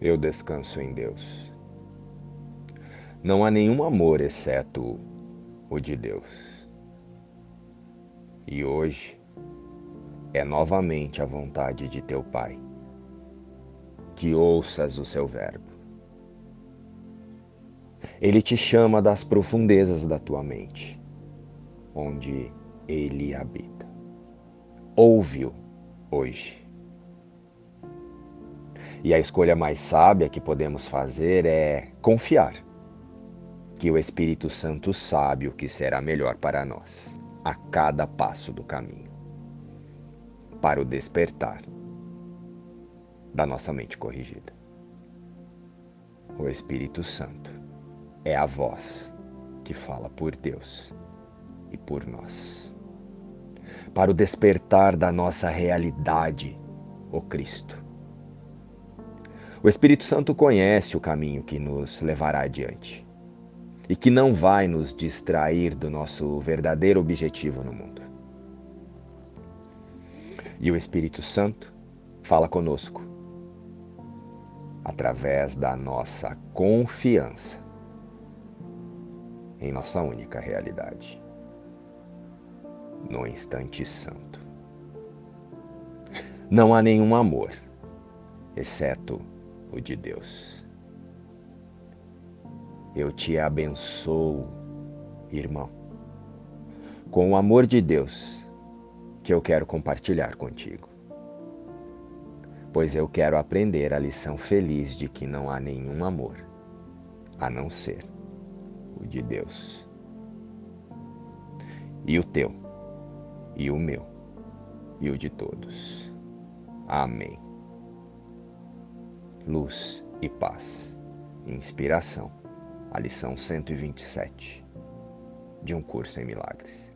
Eu descanso em Deus. Não há nenhum amor exceto o de Deus. E hoje é novamente a vontade de teu Pai que ouças o seu verbo. Ele te chama das profundezas da tua mente, onde ele habita. Ouve-o hoje. E a escolha mais sábia que podemos fazer é confiar que o Espírito Santo sabe o que será melhor para nós a cada passo do caminho para o despertar da nossa mente corrigida. O Espírito Santo é a voz que fala por Deus e por nós. Para o despertar da nossa realidade, o Cristo. O Espírito Santo conhece o caminho que nos levará adiante e que não vai nos distrair do nosso verdadeiro objetivo no mundo. E o Espírito Santo fala conosco através da nossa confiança em nossa única realidade, no instante santo. Não há nenhum amor, exceto o de Deus. Eu te abençoo, irmão, com o amor de Deus que eu quero compartilhar contigo. Pois eu quero aprender a lição feliz de que não há nenhum amor a não ser o de Deus. E o teu, e o meu, e o de todos. Amém. Luz e paz. Inspiração. A lição 127 de um curso em milagres.